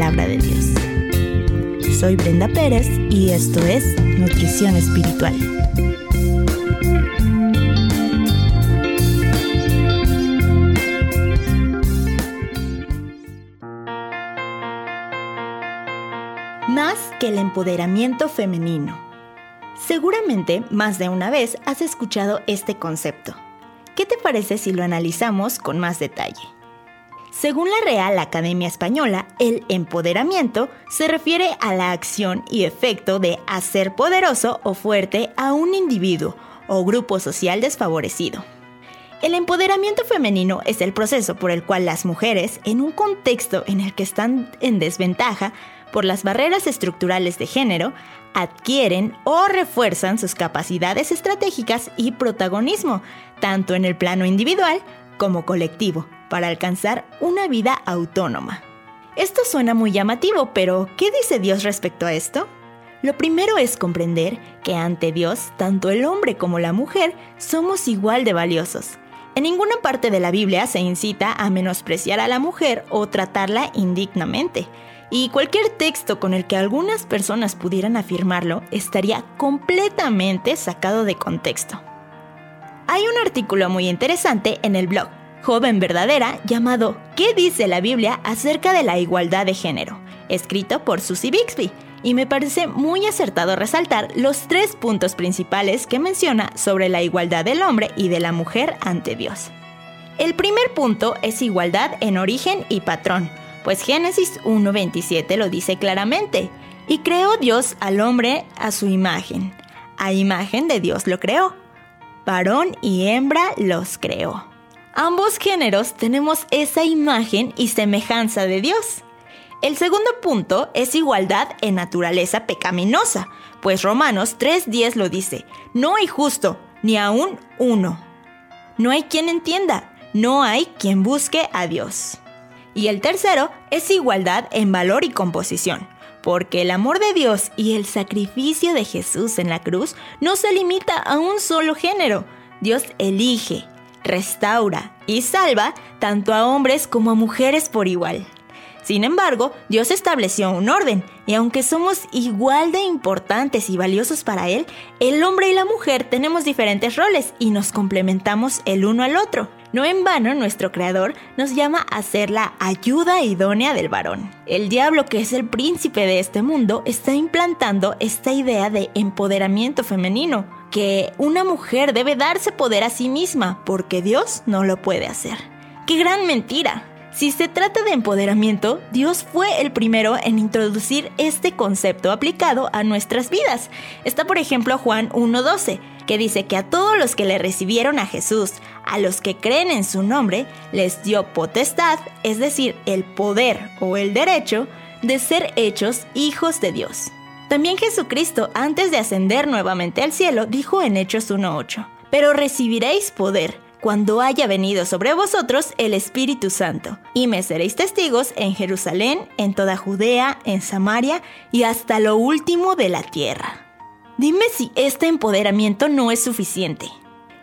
de Dios. Soy Brenda Pérez y esto es Nutrición Espiritual. Más que el empoderamiento femenino. Seguramente más de una vez has escuchado este concepto ¿Qué te parece si lo analizamos con más detalle? Según la Real Academia Española, el empoderamiento se refiere a la acción y efecto de hacer poderoso o fuerte a un individuo o grupo social desfavorecido. El empoderamiento femenino es el proceso por el cual las mujeres, en un contexto en el que están en desventaja por las barreras estructurales de género, adquieren o refuerzan sus capacidades estratégicas y protagonismo, tanto en el plano individual como colectivo, para alcanzar una vida autónoma. Esto suena muy llamativo, pero ¿qué dice Dios respecto a esto? Lo primero es comprender que ante Dios, tanto el hombre como la mujer somos igual de valiosos. En ninguna parte de la Biblia se incita a menospreciar a la mujer o tratarla indignamente y cualquier texto con el que algunas personas pudieran afirmarlo estaría completamente sacado de contexto. Hay un artículo muy interesante en el blog Joven Verdadera llamado ¿Qué dice la Biblia acerca de la igualdad de género? escrito por Susie Bixby, y me parece muy acertado resaltar los tres puntos principales que menciona sobre la igualdad del hombre y de la mujer ante Dios. El primer punto es igualdad en origen y patrón, pues Génesis 1.27 lo dice claramente, y creó Dios al hombre a su imagen. A imagen de Dios lo creó. Varón y hembra los creó. Ambos géneros tenemos esa imagen y semejanza de Dios. El segundo punto es igualdad en naturaleza pecaminosa, pues Romanos 3.10 lo dice, no hay justo, ni aún uno. No hay quien entienda, no hay quien busque a Dios. Y el tercero es igualdad en valor y composición, porque el amor de Dios y el sacrificio de Jesús en la cruz no se limita a un solo género. Dios elige, restaura y salva tanto a hombres como a mujeres por igual. Sin embargo, Dios estableció un orden, y aunque somos igual de importantes y valiosos para Él, el hombre y la mujer tenemos diferentes roles y nos complementamos el uno al otro. No en vano nuestro Creador nos llama a ser la ayuda idónea del varón. El diablo, que es el príncipe de este mundo, está implantando esta idea de empoderamiento femenino, que una mujer debe darse poder a sí misma porque Dios no lo puede hacer. ¡Qué gran mentira! Si se trata de empoderamiento, Dios fue el primero en introducir este concepto aplicado a nuestras vidas. Está por ejemplo Juan 1.12, que dice que a todos los que le recibieron a Jesús, a los que creen en su nombre, les dio potestad, es decir, el poder o el derecho de ser hechos hijos de Dios. También Jesucristo, antes de ascender nuevamente al cielo, dijo en Hechos 1.8, pero recibiréis poder cuando haya venido sobre vosotros el Espíritu Santo, y me seréis testigos en Jerusalén, en toda Judea, en Samaria y hasta lo último de la tierra. Dime si este empoderamiento no es suficiente.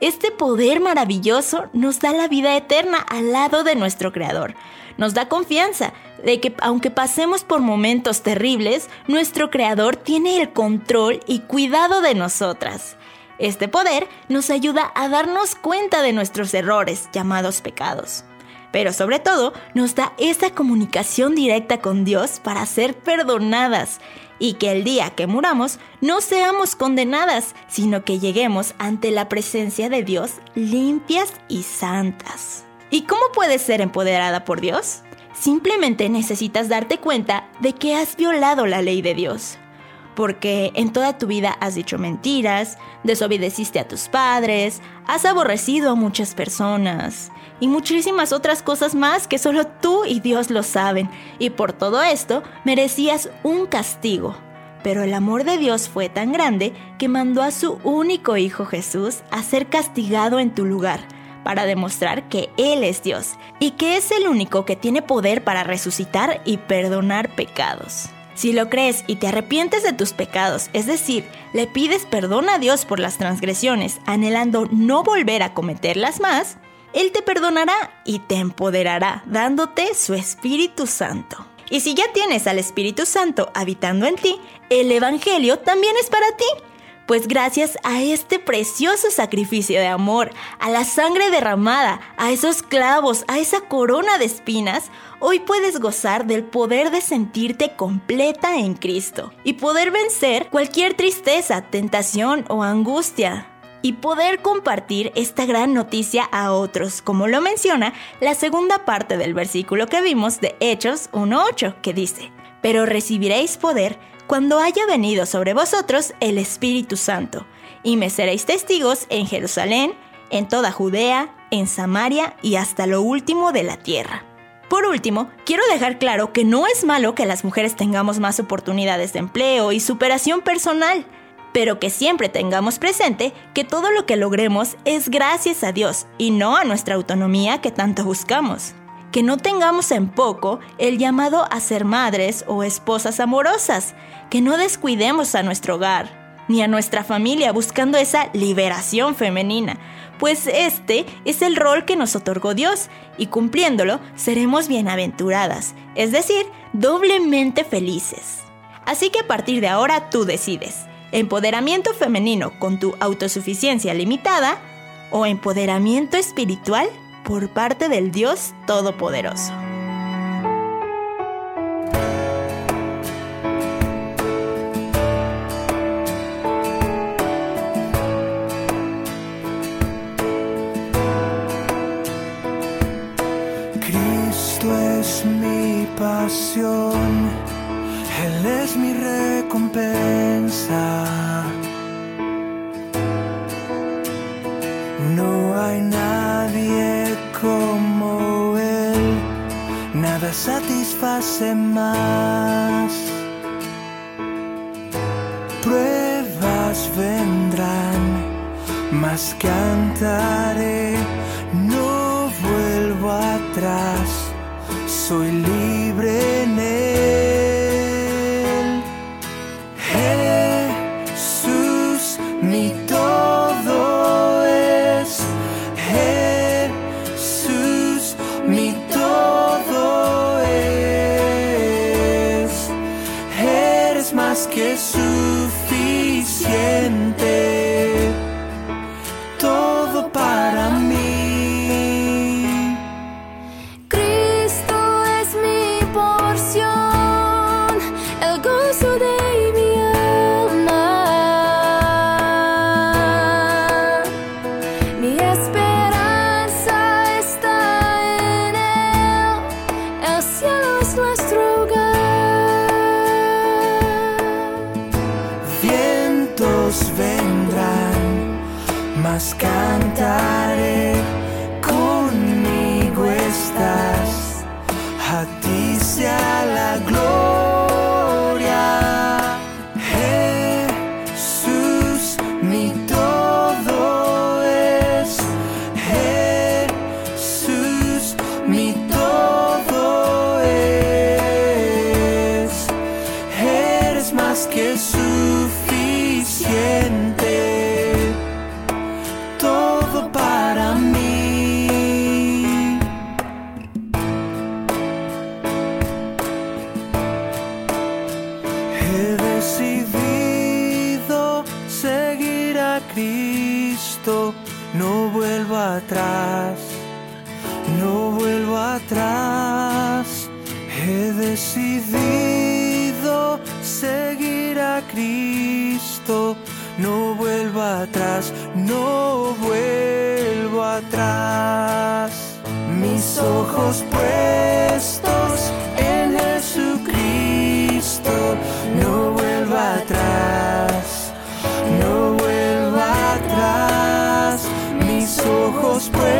Este poder maravilloso nos da la vida eterna al lado de nuestro Creador. Nos da confianza de que aunque pasemos por momentos terribles, nuestro Creador tiene el control y cuidado de nosotras. Este poder nos ayuda a darnos cuenta de nuestros errores, llamados pecados. Pero sobre todo nos da esa comunicación directa con Dios para ser perdonadas y que el día que muramos no seamos condenadas, sino que lleguemos ante la presencia de Dios limpias y santas. ¿Y cómo puedes ser empoderada por Dios? Simplemente necesitas darte cuenta de que has violado la ley de Dios porque en toda tu vida has dicho mentiras, desobedeciste a tus padres, has aborrecido a muchas personas y muchísimas otras cosas más que solo tú y Dios lo saben. Y por todo esto merecías un castigo. Pero el amor de Dios fue tan grande que mandó a su único Hijo Jesús a ser castigado en tu lugar, para demostrar que Él es Dios y que es el único que tiene poder para resucitar y perdonar pecados. Si lo crees y te arrepientes de tus pecados, es decir, le pides perdón a Dios por las transgresiones, anhelando no volver a cometerlas más, Él te perdonará y te empoderará, dándote su Espíritu Santo. Y si ya tienes al Espíritu Santo habitando en ti, el Evangelio también es para ti. Pues gracias a este precioso sacrificio de amor, a la sangre derramada, a esos clavos, a esa corona de espinas, hoy puedes gozar del poder de sentirte completa en Cristo y poder vencer cualquier tristeza, tentación o angustia y poder compartir esta gran noticia a otros, como lo menciona la segunda parte del versículo que vimos de Hechos 1.8, que dice, pero recibiréis poder cuando haya venido sobre vosotros el Espíritu Santo, y me seréis testigos en Jerusalén, en toda Judea, en Samaria y hasta lo último de la tierra. Por último, quiero dejar claro que no es malo que las mujeres tengamos más oportunidades de empleo y superación personal, pero que siempre tengamos presente que todo lo que logremos es gracias a Dios y no a nuestra autonomía que tanto buscamos que no tengamos en poco el llamado a ser madres o esposas amorosas, que no descuidemos a nuestro hogar ni a nuestra familia buscando esa liberación femenina, pues este es el rol que nos otorgó Dios y cumpliéndolo seremos bienaventuradas, es decir, doblemente felices. Así que a partir de ahora tú decides, empoderamiento femenino con tu autosuficiencia limitada o empoderamiento espiritual por parte del Dios Todopoderoso. Él es mi recompensa. No hay nadie como Él, nada satisface más. Pruebas vendrán, mas cantaré, no vuelvo atrás, soy libre en Él. Decidido seguir a Cristo, no vuelvo atrás, no vuelvo atrás. Mis ojos puestos en Jesucristo, no vuelvo atrás, no vuelvo atrás. Mis ojos puestos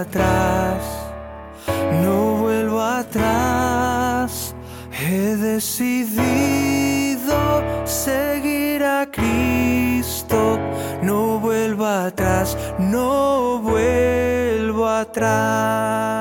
atrás, no vuelvo atrás. He decidido seguir a Cristo, no vuelvo atrás, no vuelvo atrás.